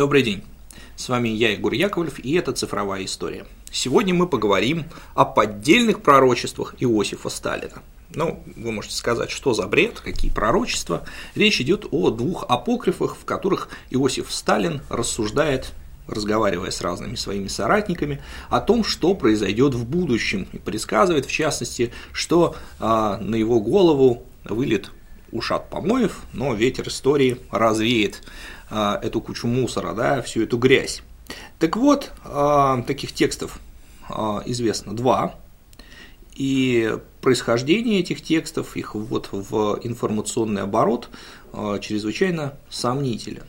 Добрый день. С вами я, Егор Яковлев, и это «Цифровая история». Сегодня мы поговорим о поддельных пророчествах Иосифа Сталина. Ну, вы можете сказать, что за бред, какие пророчества. Речь идет о двух апокрифах, в которых Иосиф Сталин рассуждает разговаривая с разными своими соратниками, о том, что произойдет в будущем, и предсказывает, в частности, что а, на его голову вылет ушат помоев, но ветер истории развеет а, эту кучу мусора, да, всю эту грязь. Так вот, а, таких текстов а, известно два, и происхождение этих текстов, их вот в информационный оборот чрезвычайно сомнителен.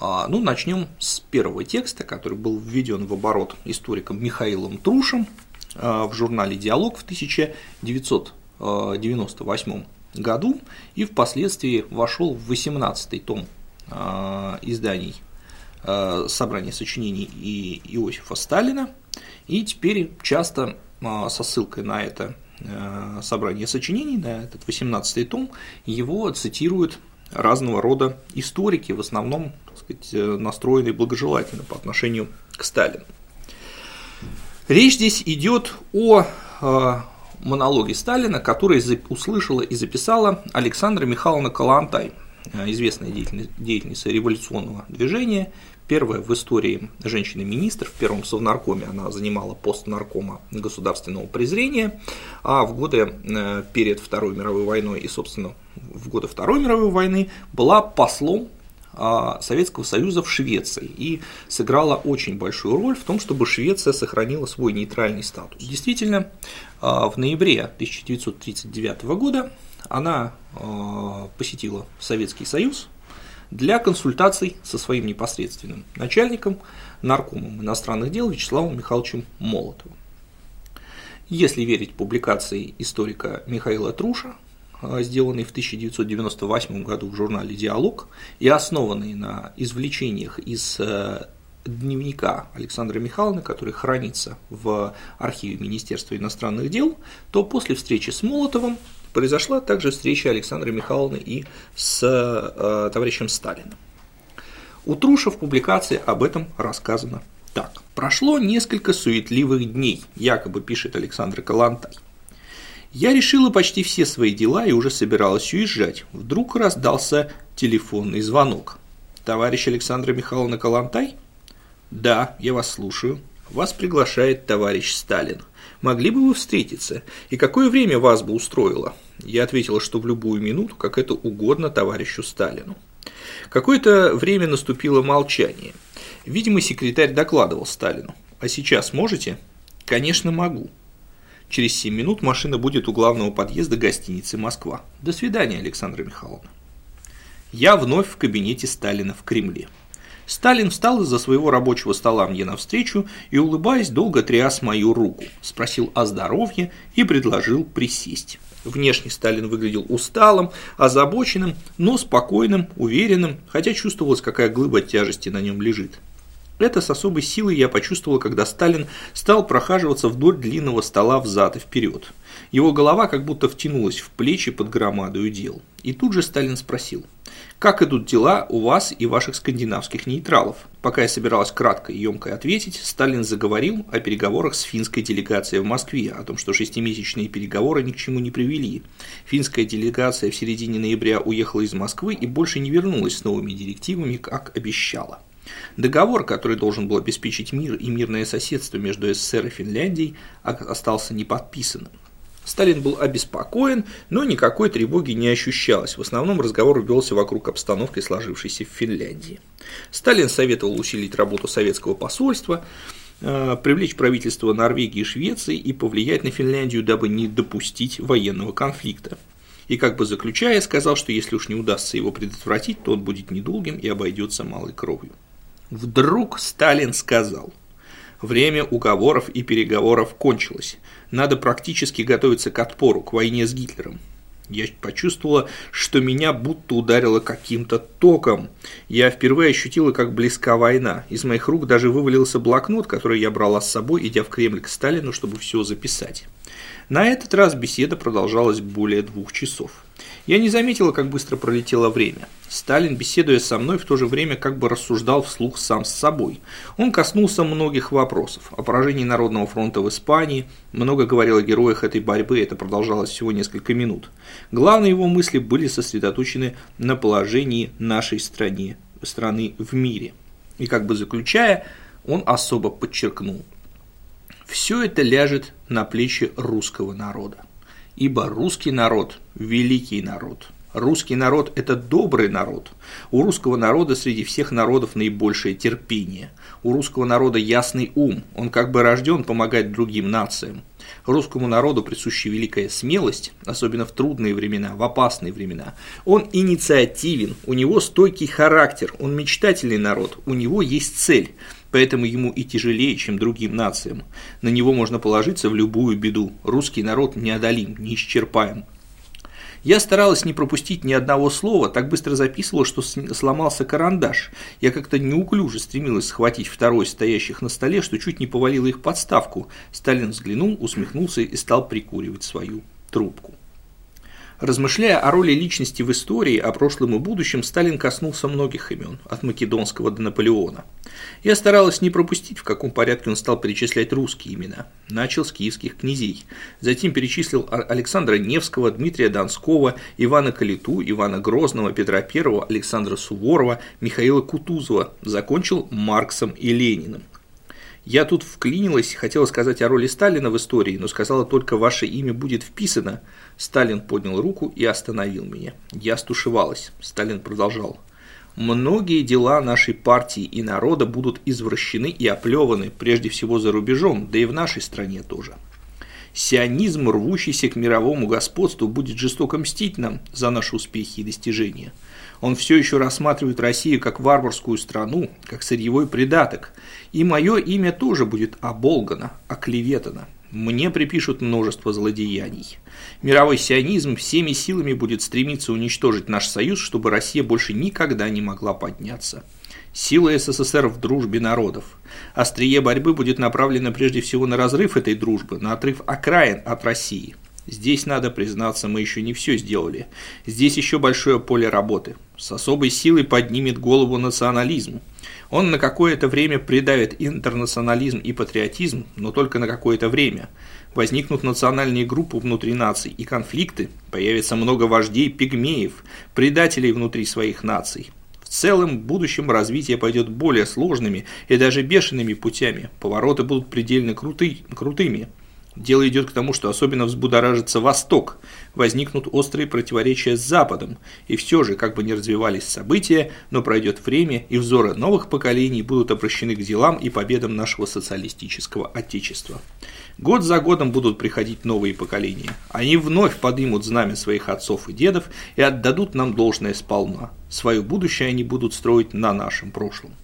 Ну, начнем с первого текста, который был введен в оборот историком Михаилом Трушем в журнале «Диалог» в 1998 году и впоследствии вошел в 18 том Э, изданий э, собрания сочинений и Иосифа Сталина, и теперь часто э, со ссылкой на это собрание сочинений, на этот 18 том, его цитируют разного рода историки, в основном так сказать, настроенные благожелательно по отношению к Сталину. Речь здесь идет о монологе Сталина, который услышала и записала Александра Михайловна Калантай, Э, известная деятельница революционного движения, первая в истории женщина-министр, в первом совнаркоме она занимала пост наркома государственного презрения, а в годы э, перед Второй мировой войной и, собственно, в годы Второй мировой войны была послом Советского Союза в Швеции и сыграла очень большую роль в том, чтобы Швеция сохранила свой нейтральный статус. Действительно, а, в ноябре 1939 года она э, посетила Советский Союз для консультаций со своим непосредственным начальником, наркомом иностранных дел Вячеславом Михайловичем Молотовым. Если верить публикации историка Михаила Труша, э, сделанной в 1998 году в журнале «Диалог» и основанной на извлечениях из э, дневника Александра Михайловны, который хранится в архиве Министерства иностранных дел, то после встречи с Молотовым произошла также встреча Александры Михайловны и с э, товарищем Сталиным. У Труша в публикации об этом рассказано так. Прошло несколько суетливых дней, якобы пишет Александр Калантай. Я решила почти все свои дела и уже собиралась уезжать. Вдруг раздался телефонный звонок. Товарищ Александра Михайловна Калантай? Да, я вас слушаю. Вас приглашает товарищ Сталин. Могли бы вы встретиться? И какое время вас бы устроило? Я ответила, что в любую минуту, как это угодно товарищу Сталину. Какое-то время наступило молчание. Видимо, секретарь докладывал Сталину. А сейчас можете? Конечно, могу. Через 7 минут машина будет у главного подъезда гостиницы «Москва». До свидания, Александра Михайловна. Я вновь в кабинете Сталина в Кремле. Сталин встал из-за своего рабочего стола мне навстречу и, улыбаясь, долго тряс мою руку, спросил о здоровье и предложил присесть. Внешне Сталин выглядел усталым, озабоченным, но спокойным, уверенным, хотя чувствовалось, какая глыба тяжести на нем лежит. Это с особой силой я почувствовал, когда Сталин стал прохаживаться вдоль длинного стола взад и вперед. Его голова как будто втянулась в плечи под громадою дел. И тут же Сталин спросил, как идут дела у вас и ваших скандинавских нейтралов? Пока я собиралась кратко и емко ответить, Сталин заговорил о переговорах с финской делегацией в Москве, о том, что шестимесячные переговоры ни к чему не привели. Финская делегация в середине ноября уехала из Москвы и больше не вернулась с новыми директивами, как обещала. Договор, который должен был обеспечить мир и мирное соседство между СССР и Финляндией, остался неподписанным. Сталин был обеспокоен, но никакой тревоги не ощущалось. В основном разговор велся вокруг обстановки, сложившейся в Финляндии. Сталин советовал усилить работу советского посольства, э, привлечь правительство Норвегии и Швеции и повлиять на Финляндию, дабы не допустить военного конфликта. И как бы заключая, сказал, что если уж не удастся его предотвратить, то он будет недолгим и обойдется малой кровью. Вдруг Сталин сказал, время уговоров и переговоров кончилось, надо практически готовиться к отпору, к войне с Гитлером. Я почувствовала, что меня будто ударило каким-то током. Я впервые ощутила, как близка война. Из моих рук даже вывалился блокнот, который я брала с собой, идя в Кремль к Сталину, чтобы все записать. На этот раз беседа продолжалась более двух часов. Я не заметила, как быстро пролетело время. Сталин, беседуя со мной, в то же время как бы рассуждал вслух сам с собой. Он коснулся многих вопросов. О поражении Народного фронта в Испании, много говорил о героях этой борьбы, это продолжалось всего несколько минут. Главные его мысли были сосредоточены на положении нашей страны, страны в мире. И как бы заключая, он особо подчеркнул. Все это ляжет на плечи русского народа. Ибо русский народ – великий народ – Русский народ – это добрый народ. У русского народа среди всех народов наибольшее терпение. У русского народа ясный ум, он как бы рожден помогать другим нациям. Русскому народу присуща великая смелость, особенно в трудные времена, в опасные времена. Он инициативен, у него стойкий характер, он мечтательный народ, у него есть цель, поэтому ему и тяжелее, чем другим нациям. На него можно положиться в любую беду. Русский народ неодолим, неисчерпаем. Я старалась не пропустить ни одного слова, так быстро записывала, что сломался карандаш. Я как-то неуклюже стремилась схватить второй стоящих на столе, что чуть не повалила их подставку. Сталин взглянул, усмехнулся и стал прикуривать свою трубку. Размышляя о роли личности в истории, о прошлом и будущем, Сталин коснулся многих имен, от Македонского до Наполеона. Я старалась не пропустить, в каком порядке он стал перечислять русские имена. Начал с киевских князей. Затем перечислил Александра Невского, Дмитрия Донского, Ивана Калиту, Ивана Грозного, Петра I, Александра Суворова, Михаила Кутузова. Закончил Марксом и Лениным. Я тут вклинилась, хотела сказать о роли Сталина в истории, но сказала только «Ваше имя будет вписано». Сталин поднял руку и остановил меня. Я стушевалась. Сталин продолжал. Многие дела нашей партии и народа будут извращены и оплеваны, прежде всего за рубежом, да и в нашей стране тоже. Сионизм, рвущийся к мировому господству, будет жестоко мстить нам за наши успехи и достижения – он все еще рассматривает Россию как варварскую страну, как сырьевой придаток. И мое имя тоже будет оболгано, оклеветано. Мне припишут множество злодеяний. Мировой сионизм всеми силами будет стремиться уничтожить наш союз, чтобы Россия больше никогда не могла подняться. Сила СССР в дружбе народов. Острие борьбы будет направлено прежде всего на разрыв этой дружбы, на отрыв окраин от России. Здесь, надо признаться, мы еще не все сделали. Здесь еще большое поле работы. С особой силой поднимет голову национализм. Он на какое-то время придавит интернационализм и патриотизм, но только на какое-то время. Возникнут национальные группы внутри наций и конфликты, появится много вождей пигмеев, предателей внутри своих наций. Целом, будущем развитие пойдет более сложными и даже бешеными путями, повороты будут предельно круты, крутыми – Дело идет к тому, что особенно взбудоражится Восток, возникнут острые противоречия с Западом, и все же, как бы ни развивались события, но пройдет время, и взоры новых поколений будут обращены к делам и победам нашего социалистического Отечества. Год за годом будут приходить новые поколения. Они вновь поднимут знамя своих отцов и дедов и отдадут нам должное сполна. Свое будущее они будут строить на нашем прошлом.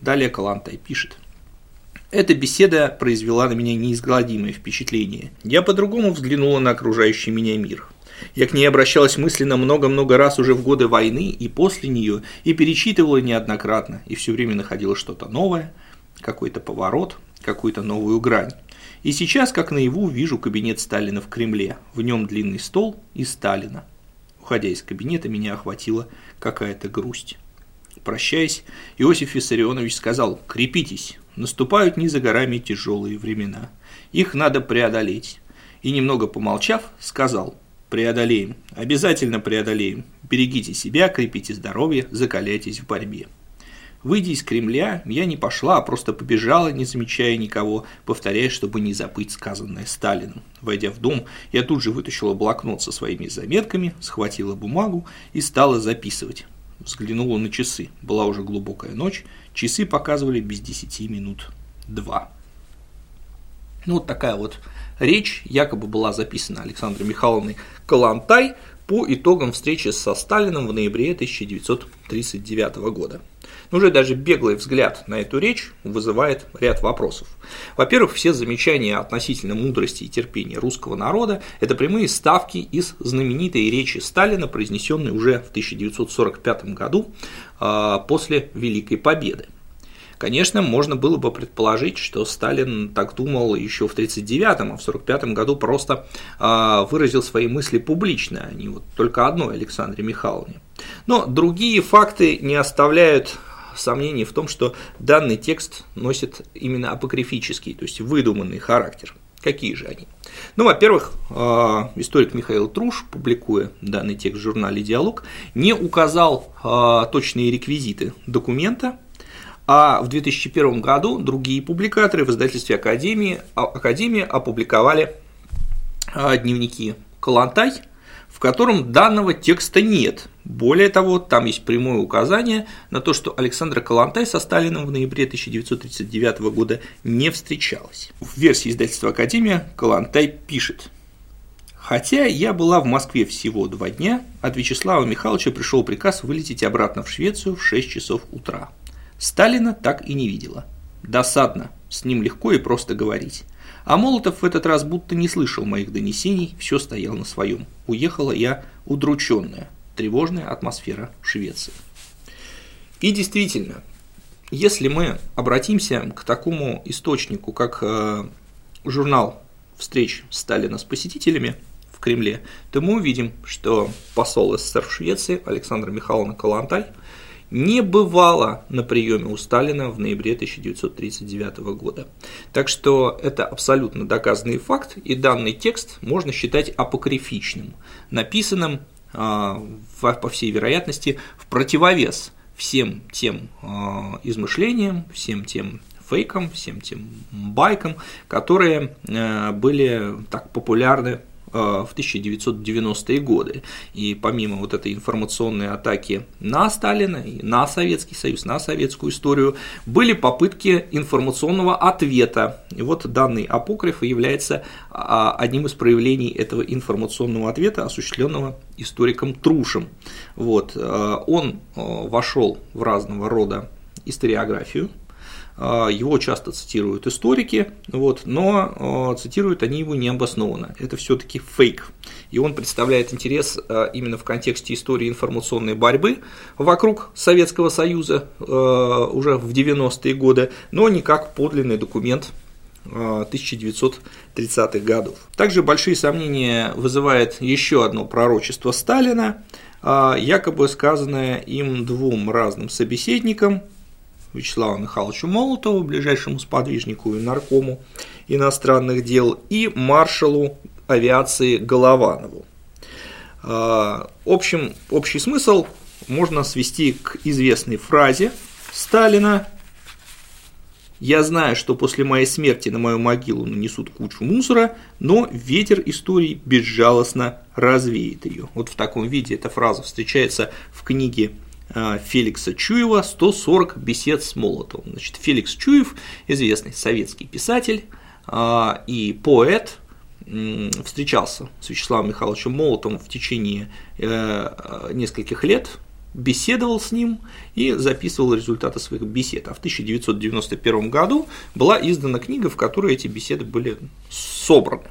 Далее Калантай пишет – эта беседа произвела на меня неизгладимое впечатление. Я по-другому взглянула на окружающий меня мир. Я к ней обращалась мысленно много-много раз уже в годы войны и после нее, и перечитывала неоднократно, и все время находила что-то новое, какой-то поворот, какую-то новую грань. И сейчас, как наяву, вижу кабинет Сталина в Кремле. В нем длинный стол и Сталина. Уходя из кабинета, меня охватила какая-то грусть. Прощаясь, Иосиф Виссарионович сказал «Крепитесь, наступают не за горами тяжелые времена. Их надо преодолеть». И немного помолчав, сказал «Преодолеем, обязательно преодолеем. Берегите себя, крепите здоровье, закаляйтесь в борьбе». Выйдя из Кремля, я не пошла, а просто побежала, не замечая никого, повторяя, чтобы не забыть сказанное Сталину. Войдя в дом, я тут же вытащила блокнот со своими заметками, схватила бумагу и стала записывать взглянула на часы. Была уже глубокая ночь, часы показывали без десяти минут два. Ну, вот такая вот речь якобы была записана Александрой Михайловной Калантай по итогам встречи со Сталином в ноябре 1939 года. Но уже даже беглый взгляд на эту речь вызывает ряд вопросов. Во-первых, все замечания относительно мудрости и терпения русского народа – это прямые ставки из знаменитой речи Сталина, произнесенной уже в 1945 году а, после Великой Победы. Конечно, можно было бы предположить, что Сталин так думал еще в 1939-м, а в 1945 году просто э, выразил свои мысли публично, а не вот только одной Александре Михайловне. Но другие факты не оставляют сомнений в том, что данный текст носит именно апокрифический, то есть выдуманный характер. Какие же они? Ну, во-первых, а, историк Михаил Труш, публикуя данный текст в журнале «Диалог», не указал а, точные реквизиты документа, а в 2001 году другие публикаторы в издательстве Академии, а, Академии опубликовали дневники Калантай, в котором данного текста нет. Более того, там есть прямое указание на то, что Александра Калантай со Сталином в ноябре 1939 года не встречалась. В версии издательства «Академия» Калантай пишет Хотя я была в Москве всего два дня, от Вячеслава Михайловича пришел приказ вылететь обратно в Швецию в 6 часов утра. Сталина так и не видела. Досадно, с ним легко и просто говорить. А Молотов в этот раз будто не слышал моих донесений, все стоял на своем. Уехала я удрученная, тревожная атмосфера Швеции. И действительно, если мы обратимся к такому источнику, как э, журнал встреч Сталина с посетителями в Кремле, то мы увидим, что посол СССР в Швеции Александр Михайловна Калантай – не бывало на приеме у Сталина в ноябре 1939 года. Так что это абсолютно доказанный факт, и данный текст можно считать апокрифичным, написанным, по всей вероятности, в противовес всем тем а, измышлениям, всем тем фейкам, всем тем байкам, которые а, были так популярны Э, в 1990-е годы. И помимо вот этой информационной атаки на Сталина, на Советский Союз, на советскую историю, были попытки информационного ответа. И вот данный апокриф является а, одним из проявлений этого информационного ответа, осуществленного историком Трушем. Вот. Э, он э, вошел в разного рода историографию, его часто цитируют историки, вот, но а, цитируют они его необоснованно. Это все-таки фейк. И он представляет интерес а, именно в контексте истории информационной борьбы вокруг Советского Союза уже в 90-е годы, но не как подлинный документ 1930-х годов. Также большие сомнения вызывает еще одно пророчество Сталина, якобы сказанное им двум разным собеседникам, Вячеславу Михайловичу Молотову, ближайшему сподвижнику и наркому иностранных дел, и маршалу авиации Голованову. А, общем, общий смысл можно свести к известной фразе Сталина «Я знаю, что после моей смерти на мою могилу нанесут кучу мусора, но ветер истории безжалостно развеет ее». Вот в таком виде эта фраза встречается в книге Феликса Чуева «140 бесед с Молотовым». Значит, Феликс Чуев, известный советский писатель э, и поэт, встречался с Вячеславом Михайловичем Молотовым в течение э, нескольких лет, беседовал с ним и записывал результаты своих бесед. А в 1991 году была издана книга, в которой эти беседы были собраны.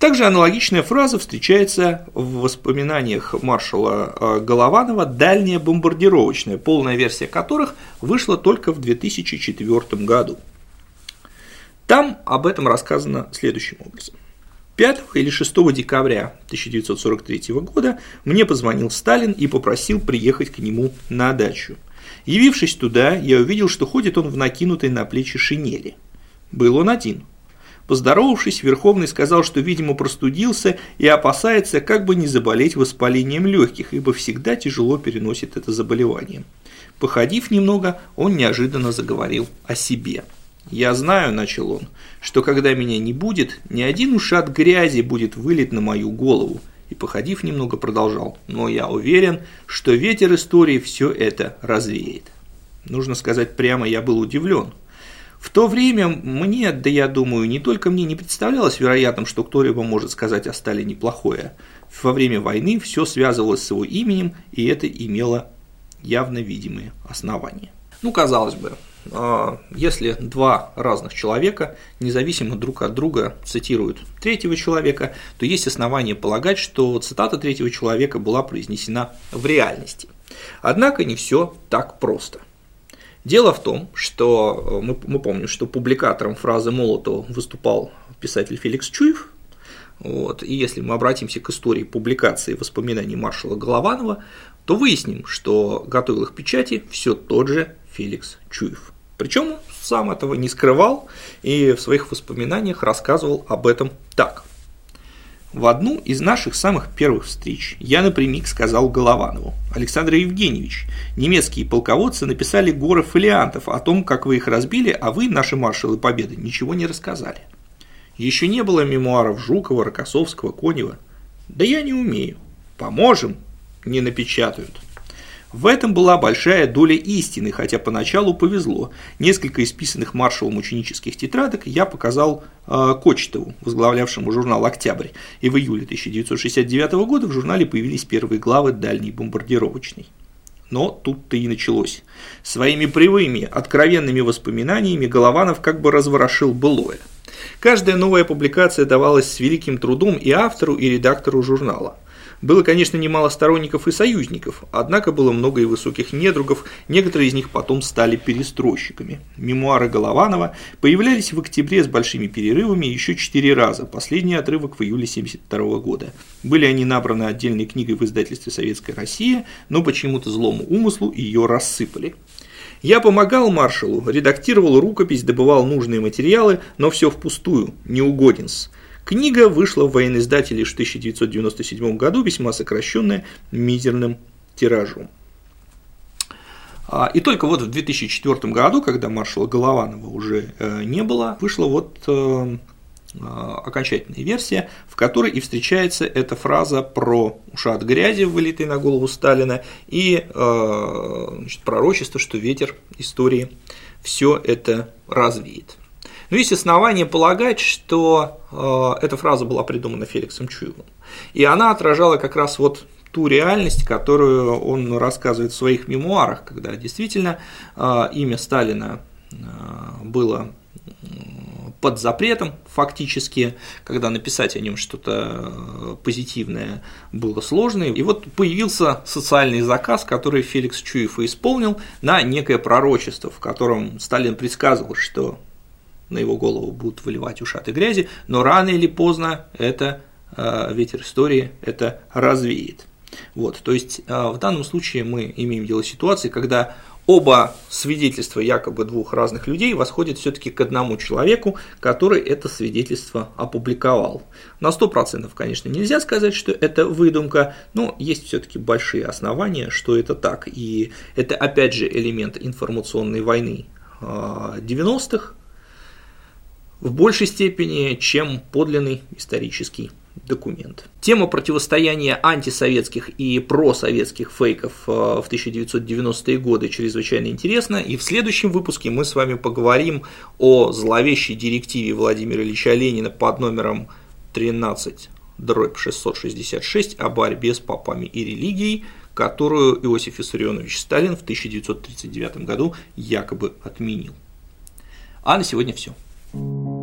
Также аналогичная фраза встречается в воспоминаниях маршала э, Голованова «Дальняя бомбардировочная», полная версия которых вышла только в 2004 году. Там об этом рассказано следующим образом. 5 или 6 декабря 1943 года мне позвонил Сталин и попросил приехать к нему на дачу. Явившись туда, я увидел, что ходит он в накинутой на плечи шинели. Был он один – Поздоровавшись, Верховный сказал, что, видимо, простудился и опасается, как бы не заболеть воспалением легких, ибо всегда тяжело переносит это заболевание. Походив немного, он неожиданно заговорил о себе. «Я знаю», – начал он, – «что когда меня не будет, ни один ушат грязи будет вылить на мою голову». И, походив немного, продолжал. «Но я уверен, что ветер истории все это развеет». Нужно сказать прямо, я был удивлен – в то время мне, да я думаю, не только мне не представлялось вероятным, что кто-либо может сказать о Сталине плохое. Во время войны все связывалось с его именем, и это имело явно видимые основания. Ну, казалось бы, а, если два разных человека, независимо друг от друга, цитируют третьего человека, то есть основания полагать, что цитата третьего человека была произнесена в реальности. Однако не все так просто. Дело в том, что мы, мы помним, что публикатором фразы Молотова выступал писатель Феликс Чуев, вот, и если мы обратимся к истории публикации воспоминаний маршала Голованова, то выясним, что готовил их печати все тот же Феликс Чуев. Причем сам этого не скрывал и в своих воспоминаниях рассказывал об этом так. В одну из наших самых первых встреч я напрямик сказал Голованову, Александр Евгеньевич, немецкие полководцы написали горы фолиантов о том, как вы их разбили, а вы, наши маршалы Победы, ничего не рассказали. Еще не было мемуаров Жукова, Рокоссовского, Конева. Да я не умею. Поможем, не напечатают. В этом была большая доля истины, хотя поначалу повезло. Несколько исписанных маршалом ученических тетрадок я показал э, Кочетову, возглавлявшему журнал «Октябрь», и в июле 1969 года в журнале появились первые главы «Дальней бомбардировочной». Но тут-то и началось. Своими привыми, откровенными воспоминаниями Голованов как бы разворошил былое. Каждая новая публикация давалась с великим трудом и автору, и редактору журнала. Было, конечно, немало сторонников и союзников, однако было много и высоких недругов, некоторые из них потом стали перестройщиками. Мемуары Голованова появлялись в октябре с большими перерывами еще четыре раза, последний отрывок в июле 1972 года. Были они набраны отдельной книгой в издательстве «Советская Россия», но почему-то злому умыслу ее рассыпали. Я помогал маршалу, редактировал рукопись, добывал нужные материалы, но все впустую, не угоден-с. Книга вышла в военноиздателе в 1997 году, весьма сокращенная, мизерным тиражом. А, и только вот в 2004 году, когда маршала Голованова уже э, не было, вышла вот э, а, окончательная версия, в которой и встречается эта фраза про ушат грязи, вылитый на голову Сталина, и э, значит, пророчество, что ветер истории все это развеет. Но есть основания полагать, что э, эта фраза была придумана Феликсом Чуевым. И она отражала как раз вот ту реальность, которую он рассказывает в своих мемуарах, когда действительно э, имя Сталина э, было под запретом фактически, когда написать о нем что-то позитивное было сложно. И вот появился социальный заказ, который Феликс Чуев исполнил на некое пророчество, в котором Сталин предсказывал, что на его голову будут выливать ушаты грязи, но рано или поздно это э, ветер истории это развеет. Вот, то есть э, в данном случае мы имеем дело с ситуацией, когда оба свидетельства якобы двух разных людей восходят все-таки к одному человеку, который это свидетельство опубликовал. На 100% конечно нельзя сказать, что это выдумка, но есть все-таки большие основания, что это так. И это опять же элемент информационной войны 90-х, э, в большей степени, чем подлинный исторический документ. Тема противостояния антисоветских и просоветских фейков э, в 1990-е годы чрезвычайно интересна, и в следующем выпуске мы с вами поговорим о зловещей директиве Владимира Ильича Ленина под номером 13 дробь 666 о борьбе с попами и религией, которую Иосиф Виссарионович Сталин в 1939 году якобы отменил. А на сегодня все. Thank you.